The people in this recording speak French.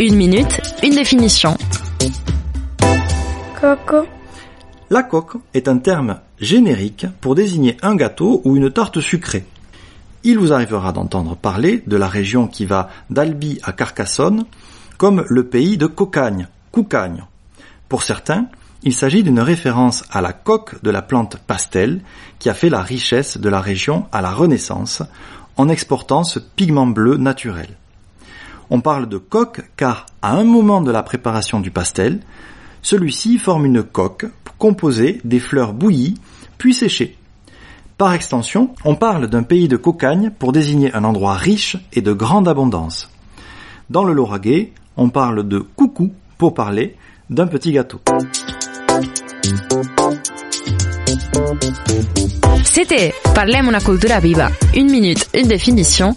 Une minute, une définition. Coco. La coque est un terme générique pour désigner un gâteau ou une tarte sucrée. Il vous arrivera d'entendre parler de la région qui va d'Albi à Carcassonne comme le pays de Cocagne, Coucagne. Pour certains, il s'agit d'une référence à la coque de la plante pastel qui a fait la richesse de la région à la Renaissance en exportant ce pigment bleu naturel. On parle de coque car à un moment de la préparation du pastel, celui-ci forme une coque composée des fleurs bouillies puis séchées. Par extension, on parle d'un pays de cocagne pour désigner un endroit riche et de grande abondance. Dans le Lauragais, on parle de coucou pour parler d'un petit gâteau. C'était Parlem una cultura viva. Une minute, une définition.